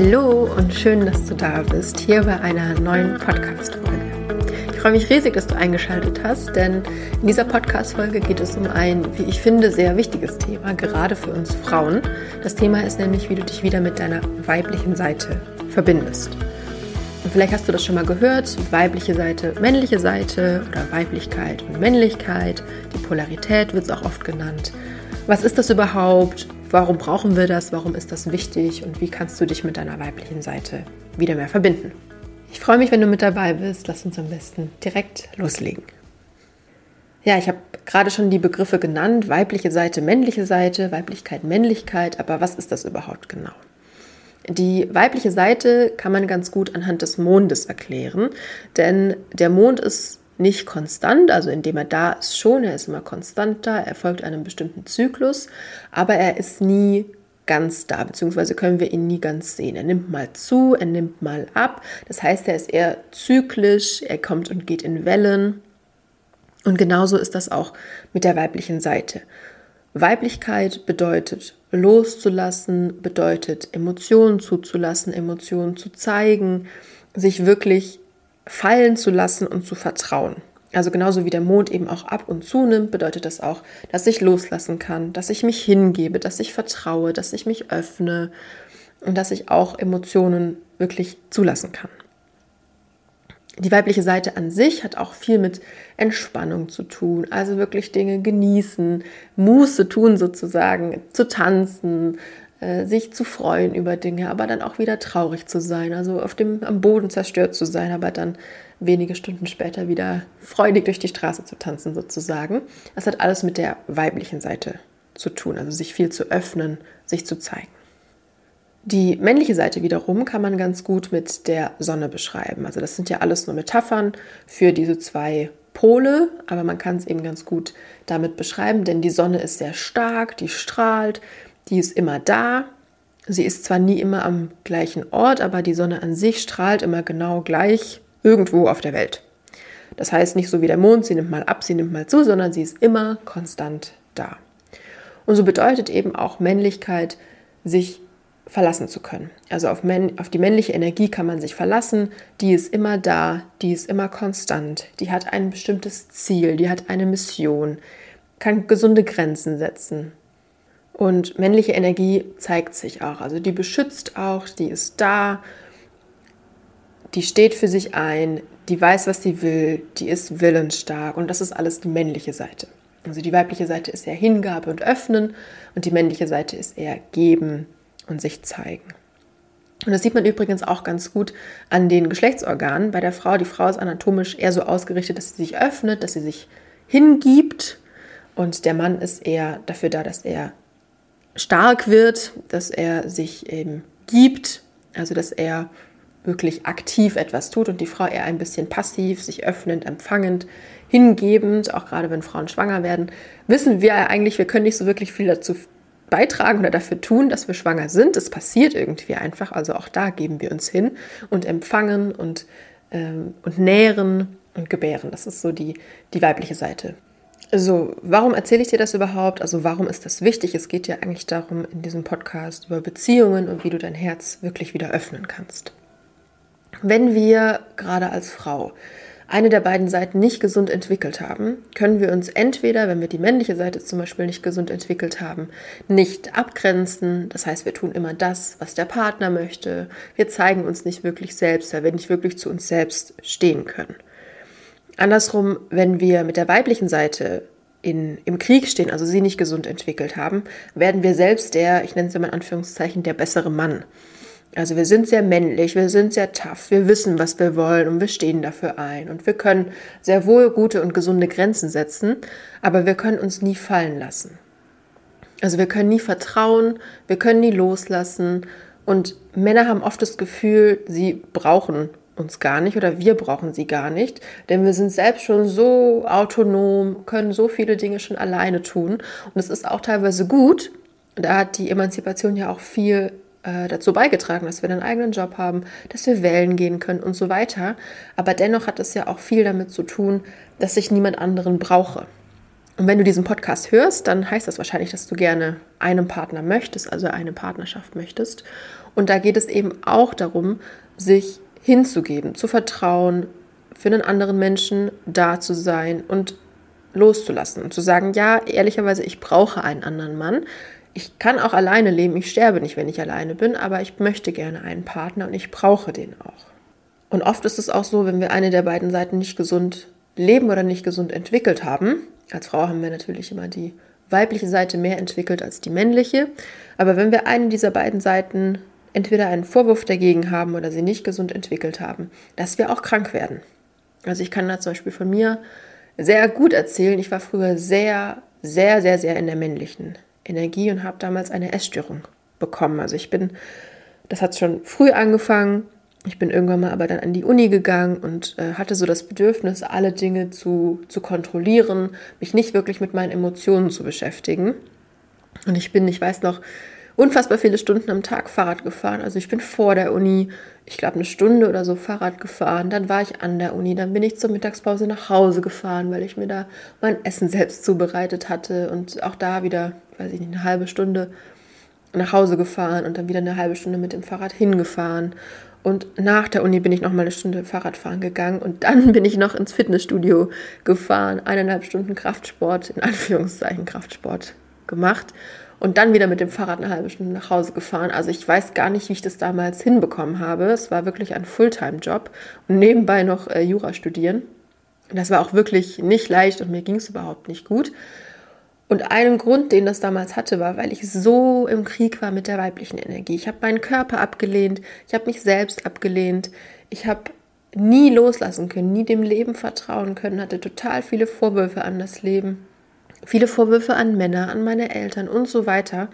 Hallo und schön, dass du da bist, hier bei einer neuen Podcast-Folge. Ich freue mich riesig, dass du eingeschaltet hast, denn in dieser Podcast-Folge geht es um ein, wie ich finde, sehr wichtiges Thema, gerade für uns Frauen. Das Thema ist nämlich, wie du dich wieder mit deiner weiblichen Seite verbindest. Und vielleicht hast du das schon mal gehört, weibliche Seite, männliche Seite oder Weiblichkeit und Männlichkeit, die Polarität wird es auch oft genannt. Was ist das überhaupt? Warum brauchen wir das? Warum ist das wichtig? Und wie kannst du dich mit deiner weiblichen Seite wieder mehr verbinden? Ich freue mich, wenn du mit dabei bist. Lass uns am besten direkt loslegen. Ja, ich habe gerade schon die Begriffe genannt, weibliche Seite, männliche Seite, Weiblichkeit, Männlichkeit, aber was ist das überhaupt genau? Die weibliche Seite kann man ganz gut anhand des Mondes erklären, denn der Mond ist nicht konstant, also indem er da ist schon, er ist immer konstant da, er folgt einem bestimmten Zyklus, aber er ist nie ganz da, beziehungsweise können wir ihn nie ganz sehen. Er nimmt mal zu, er nimmt mal ab. Das heißt, er ist eher zyklisch, er kommt und geht in Wellen. Und genauso ist das auch mit der weiblichen Seite. Weiblichkeit bedeutet loszulassen, bedeutet Emotionen zuzulassen, Emotionen zu zeigen, sich wirklich fallen zu lassen und zu vertrauen. Also genauso wie der Mond eben auch ab und zunimmt, bedeutet das auch, dass ich loslassen kann, dass ich mich hingebe, dass ich vertraue, dass ich mich öffne und dass ich auch Emotionen wirklich zulassen kann. Die weibliche Seite an sich hat auch viel mit Entspannung zu tun, also wirklich Dinge genießen, Muße tun sozusagen, zu tanzen, sich zu freuen über Dinge, aber dann auch wieder traurig zu sein, also auf dem am Boden zerstört zu sein, aber dann wenige Stunden später wieder freudig durch die Straße zu tanzen sozusagen. Das hat alles mit der weiblichen Seite zu tun, also sich viel zu öffnen, sich zu zeigen. Die männliche Seite wiederum kann man ganz gut mit der Sonne beschreiben. Also das sind ja alles nur Metaphern für diese zwei Pole, aber man kann es eben ganz gut damit beschreiben, denn die Sonne ist sehr stark, die strahlt, die ist immer da. Sie ist zwar nie immer am gleichen Ort, aber die Sonne an sich strahlt immer genau gleich irgendwo auf der Welt. Das heißt nicht so wie der Mond, sie nimmt mal ab, sie nimmt mal zu, sondern sie ist immer konstant da. Und so bedeutet eben auch Männlichkeit, sich verlassen zu können. Also auf, auf, die männliche Energie kann man sich verlassen, die ist immer da, die ist immer konstant, die hat ein bestimmtes Ziel, die hat eine Mission, kann gesunde Grenzen setzen, und männliche Energie zeigt sich auch. Also die beschützt auch, die ist da, die steht für sich ein, die weiß, was sie will, die ist willensstark und das ist alles die männliche Seite. Also die weibliche Seite ist eher Hingabe und Öffnen und die männliche Seite ist eher Geben und sich zeigen. Und das sieht man übrigens auch ganz gut an den Geschlechtsorganen bei der Frau. Die Frau ist anatomisch eher so ausgerichtet, dass sie sich öffnet, dass sie sich hingibt und der Mann ist eher dafür da, dass er stark wird, dass er sich eben gibt, also dass er wirklich aktiv etwas tut und die Frau eher ein bisschen passiv, sich öffnend, empfangend, hingebend, auch gerade wenn Frauen schwanger werden, wissen wir eigentlich, wir können nicht so wirklich viel dazu beitragen oder dafür tun, dass wir schwanger sind. Es passiert irgendwie einfach, also auch da geben wir uns hin und empfangen und, ähm, und nähren und gebären. Das ist so die, die weibliche Seite also, warum erzähle ich dir das überhaupt? Also, warum ist das wichtig? Es geht ja eigentlich darum, in diesem Podcast über Beziehungen und wie du dein Herz wirklich wieder öffnen kannst. Wenn wir gerade als Frau eine der beiden Seiten nicht gesund entwickelt haben, können wir uns entweder, wenn wir die männliche Seite zum Beispiel nicht gesund entwickelt haben, nicht abgrenzen. Das heißt, wir tun immer das, was der Partner möchte. Wir zeigen uns nicht wirklich selbst, weil wir nicht wirklich zu uns selbst stehen können. Andersrum, wenn wir mit der weiblichen Seite in, im Krieg stehen, also sie nicht gesund entwickelt haben, werden wir selbst der, ich nenne es immer in Anführungszeichen, der bessere Mann. Also wir sind sehr männlich, wir sind sehr tough, wir wissen, was wir wollen und wir stehen dafür ein. Und wir können sehr wohl gute und gesunde Grenzen setzen, aber wir können uns nie fallen lassen. Also wir können nie vertrauen, wir können nie loslassen. Und Männer haben oft das Gefühl, sie brauchen uns gar nicht oder wir brauchen sie gar nicht, denn wir sind selbst schon so autonom, können so viele Dinge schon alleine tun und es ist auch teilweise gut. Da hat die Emanzipation ja auch viel äh, dazu beigetragen, dass wir einen eigenen Job haben, dass wir wählen gehen können und so weiter. Aber dennoch hat es ja auch viel damit zu tun, dass ich niemand anderen brauche. Und wenn du diesen Podcast hörst, dann heißt das wahrscheinlich, dass du gerne einen Partner möchtest, also eine Partnerschaft möchtest. Und da geht es eben auch darum, sich hinzugeben, zu vertrauen, für einen anderen Menschen da zu sein und loszulassen und zu sagen, ja, ehrlicherweise, ich brauche einen anderen Mann. Ich kann auch alleine leben, ich sterbe nicht, wenn ich alleine bin, aber ich möchte gerne einen Partner und ich brauche den auch. Und oft ist es auch so, wenn wir eine der beiden Seiten nicht gesund leben oder nicht gesund entwickelt haben, als Frau haben wir natürlich immer die weibliche Seite mehr entwickelt als die männliche, aber wenn wir eine dieser beiden Seiten entweder einen Vorwurf dagegen haben oder sie nicht gesund entwickelt haben, dass wir auch krank werden. Also ich kann da zum Beispiel von mir sehr gut erzählen, ich war früher sehr, sehr, sehr, sehr in der männlichen Energie und habe damals eine Essstörung bekommen. Also ich bin, das hat schon früh angefangen, ich bin irgendwann mal aber dann an die Uni gegangen und äh, hatte so das Bedürfnis, alle Dinge zu, zu kontrollieren, mich nicht wirklich mit meinen Emotionen zu beschäftigen. Und ich bin, ich weiß noch, unfassbar viele Stunden am Tag Fahrrad gefahren. Also ich bin vor der Uni, ich glaube eine Stunde oder so Fahrrad gefahren. Dann war ich an der Uni, dann bin ich zur Mittagspause nach Hause gefahren, weil ich mir da mein Essen selbst zubereitet hatte und auch da wieder, weiß ich nicht, eine halbe Stunde nach Hause gefahren und dann wieder eine halbe Stunde mit dem Fahrrad hingefahren. Und nach der Uni bin ich noch mal eine Stunde Fahrradfahren gegangen und dann bin ich noch ins Fitnessstudio gefahren, eineinhalb Stunden Kraftsport, in Anführungszeichen Kraftsport gemacht und dann wieder mit dem Fahrrad eine halbe Stunde nach Hause gefahren. Also ich weiß gar nicht, wie ich das damals hinbekommen habe. Es war wirklich ein Fulltime-Job und nebenbei noch äh, Jura studieren. Das war auch wirklich nicht leicht und mir ging es überhaupt nicht gut. Und einen Grund, den das damals hatte, war, weil ich so im Krieg war mit der weiblichen Energie. Ich habe meinen Körper abgelehnt, ich habe mich selbst abgelehnt, ich habe nie loslassen können, nie dem Leben vertrauen können, hatte total viele Vorwürfe an das Leben, viele Vorwürfe an Männer, an meine Eltern und so weiter.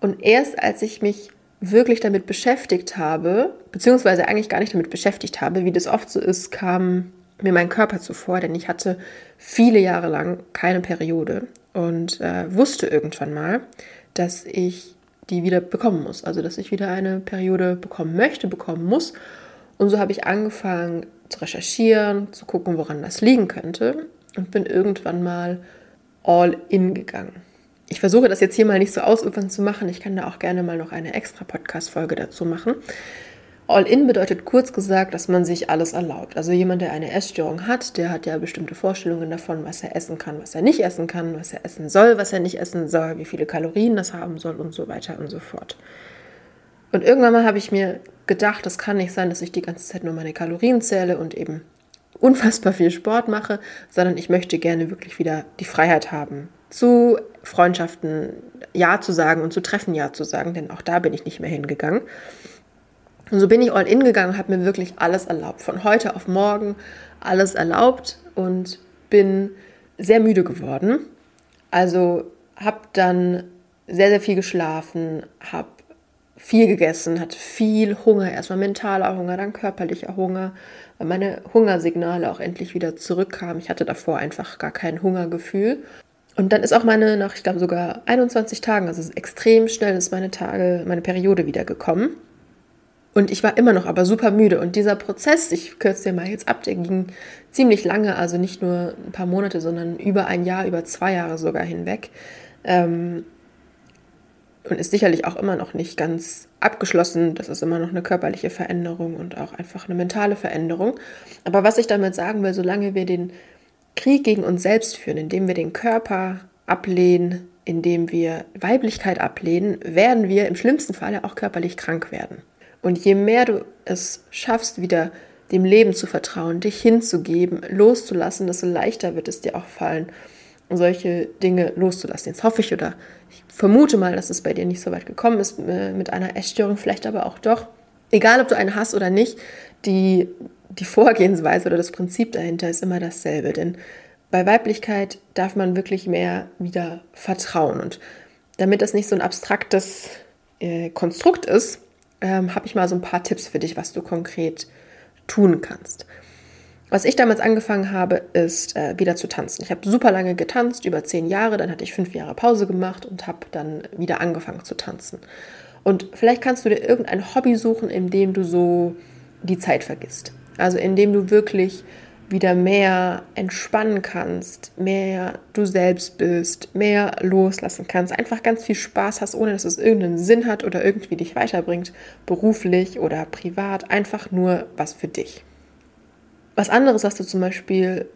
Und erst als ich mich wirklich damit beschäftigt habe, beziehungsweise eigentlich gar nicht damit beschäftigt habe, wie das oft so ist, kam mir mein Körper zuvor, denn ich hatte viele Jahre lang keine Periode und äh, wusste irgendwann mal, dass ich die wieder bekommen muss. Also, dass ich wieder eine Periode bekommen möchte, bekommen muss. Und so habe ich angefangen zu recherchieren, zu gucken, woran das liegen könnte und bin irgendwann mal all in gegangen. Ich versuche das jetzt hier mal nicht so ausufernd zu machen. Ich kann da auch gerne mal noch eine extra Podcast-Folge dazu machen. All-in bedeutet kurz gesagt, dass man sich alles erlaubt. Also jemand, der eine Essstörung hat, der hat ja bestimmte Vorstellungen davon, was er essen kann, was er nicht essen kann, was er essen soll, was er nicht essen soll, wie viele Kalorien das haben soll und so weiter und so fort. Und irgendwann mal habe ich mir gedacht, das kann nicht sein, dass ich die ganze Zeit nur meine Kalorien zähle und eben unfassbar viel Sport mache, sondern ich möchte gerne wirklich wieder die Freiheit haben, zu Freundschaften Ja zu sagen und zu Treffen Ja zu sagen, denn auch da bin ich nicht mehr hingegangen. Und so bin ich all in gegangen, habe mir wirklich alles erlaubt. Von heute auf morgen alles erlaubt und bin sehr müde geworden. Also habe dann sehr, sehr viel geschlafen, habe viel gegessen, hatte viel Hunger, erstmal mentaler Hunger, dann körperlicher Hunger, weil meine Hungersignale auch endlich wieder zurückkamen. Ich hatte davor einfach gar kein Hungergefühl. Und dann ist auch meine, nach ich glaube sogar 21 Tagen, also extrem schnell ist meine Tage, meine Periode wieder gekommen. Und ich war immer noch aber super müde. Und dieser Prozess, ich kürze dir mal jetzt ab, der ging ziemlich lange, also nicht nur ein paar Monate, sondern über ein Jahr, über zwei Jahre sogar hinweg. Ähm, und ist sicherlich auch immer noch nicht ganz abgeschlossen. Das ist immer noch eine körperliche Veränderung und auch einfach eine mentale Veränderung. Aber was ich damit sagen will, solange wir den Krieg gegen uns selbst führen, indem wir den Körper ablehnen, indem wir Weiblichkeit ablehnen, werden wir im schlimmsten Falle auch körperlich krank werden. Und je mehr du es schaffst, wieder dem Leben zu vertrauen, dich hinzugeben, loszulassen, desto leichter wird es dir auch fallen, solche Dinge loszulassen. Jetzt hoffe ich oder ich vermute mal, dass es bei dir nicht so weit gekommen ist äh, mit einer Essstörung, vielleicht aber auch doch. Egal, ob du eine hast oder nicht, die, die Vorgehensweise oder das Prinzip dahinter ist immer dasselbe. Denn bei Weiblichkeit darf man wirklich mehr wieder vertrauen. Und damit das nicht so ein abstraktes äh, Konstrukt ist, ähm, habe ich mal so ein paar Tipps für dich, was du konkret tun kannst. Was ich damals angefangen habe, ist äh, wieder zu tanzen. Ich habe super lange getanzt, über zehn Jahre, dann hatte ich fünf Jahre Pause gemacht und habe dann wieder angefangen zu tanzen. Und vielleicht kannst du dir irgendein Hobby suchen, in dem du so die Zeit vergisst. Also in dem du wirklich wieder mehr entspannen kannst, mehr du selbst bist, mehr loslassen kannst, einfach ganz viel Spaß hast, ohne dass es irgendeinen Sinn hat oder irgendwie dich weiterbringt, beruflich oder privat, einfach nur was für dich. Was anderes, was du zum Beispiel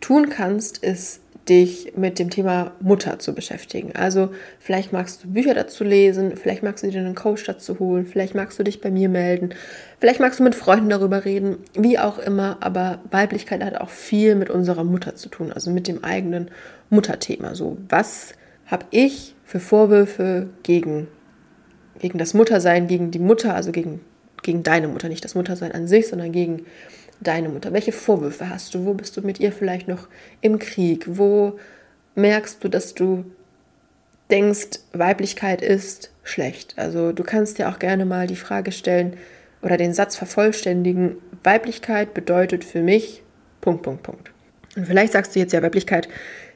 tun kannst, ist dich mit dem Thema Mutter zu beschäftigen. Also vielleicht magst du Bücher dazu lesen, vielleicht magst du dir einen Coach dazu holen, vielleicht magst du dich bei mir melden, vielleicht magst du mit Freunden darüber reden, wie auch immer, aber Weiblichkeit hat auch viel mit unserer Mutter zu tun, also mit dem eigenen Mutterthema. So, was habe ich für Vorwürfe gegen, gegen das Muttersein, gegen die Mutter, also gegen, gegen deine Mutter, nicht das Muttersein an sich, sondern gegen deine Mutter? Welche Vorwürfe hast du? Wo bist du mit ihr vielleicht noch im Krieg? Wo merkst du, dass du denkst, Weiblichkeit ist schlecht? Also du kannst dir auch gerne mal die Frage stellen oder den Satz vervollständigen, Weiblichkeit bedeutet für mich Punkt, Punkt, Punkt. Und vielleicht sagst du jetzt ja, Weiblichkeit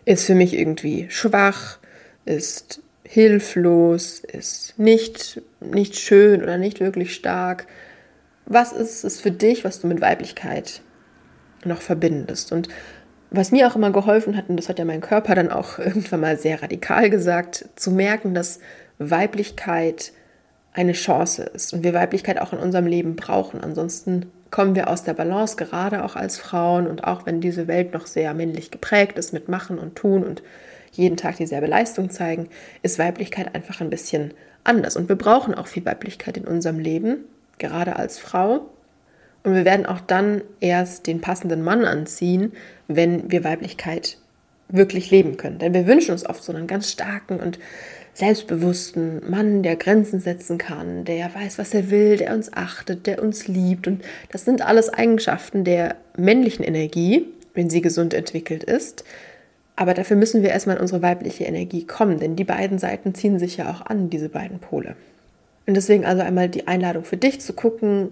ist für mich irgendwie schwach, ist hilflos, ist nicht, nicht schön oder nicht wirklich stark was ist es für dich, was du mit Weiblichkeit noch verbindest? Und was mir auch immer geholfen hat, und das hat ja mein Körper dann auch irgendwann mal sehr radikal gesagt, zu merken, dass Weiblichkeit eine Chance ist und wir Weiblichkeit auch in unserem Leben brauchen. Ansonsten kommen wir aus der Balance, gerade auch als Frauen und auch wenn diese Welt noch sehr männlich geprägt ist mit Machen und Tun und jeden Tag dieselbe Leistung zeigen, ist Weiblichkeit einfach ein bisschen anders. Und wir brauchen auch viel Weiblichkeit in unserem Leben, gerade als Frau. Und wir werden auch dann erst den passenden Mann anziehen, wenn wir Weiblichkeit wirklich leben können. Denn wir wünschen uns oft so einen ganz starken und selbstbewussten Mann, der Grenzen setzen kann, der weiß, was er will, der uns achtet, der uns liebt. Und das sind alles Eigenschaften der männlichen Energie, wenn sie gesund entwickelt ist. Aber dafür müssen wir erstmal in unsere weibliche Energie kommen, denn die beiden Seiten ziehen sich ja auch an, diese beiden Pole. Und deswegen also einmal die Einladung für dich zu gucken,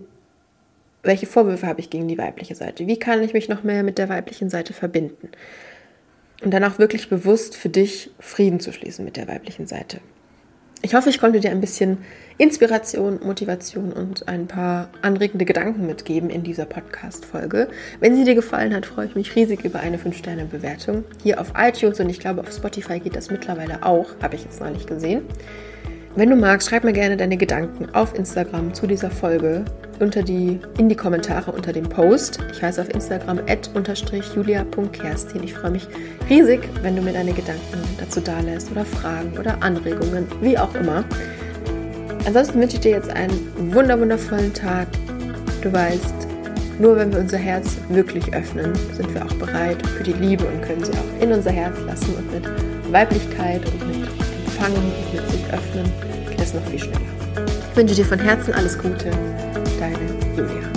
welche Vorwürfe habe ich gegen die weibliche Seite? Wie kann ich mich noch mehr mit der weiblichen Seite verbinden? Und dann auch wirklich bewusst für dich Frieden zu schließen mit der weiblichen Seite. Ich hoffe, ich konnte dir ein bisschen Inspiration, Motivation und ein paar anregende Gedanken mitgeben in dieser Podcast-Folge. Wenn sie dir gefallen hat, freue ich mich riesig über eine 5-Sterne-Bewertung hier auf iTunes und ich glaube, auf Spotify geht das mittlerweile auch, habe ich jetzt neulich gesehen. Wenn du magst, schreib mir gerne deine Gedanken auf Instagram zu dieser Folge unter die, in die Kommentare unter dem Post. Ich heiße auf Instagram julia.kerstin. Ich freue mich riesig, wenn du mir deine Gedanken dazu dalässt oder Fragen oder Anregungen, wie auch immer. Ansonsten wünsche ich dir jetzt einen wunderwundervollen Tag. Du weißt, nur wenn wir unser Herz wirklich öffnen, sind wir auch bereit für die Liebe und können sie auch in unser Herz lassen und mit Weiblichkeit und mit Empfangen und mit sich öffnen geht es noch viel schneller. Ich wünsche dir von Herzen alles Gute. Deine Julia.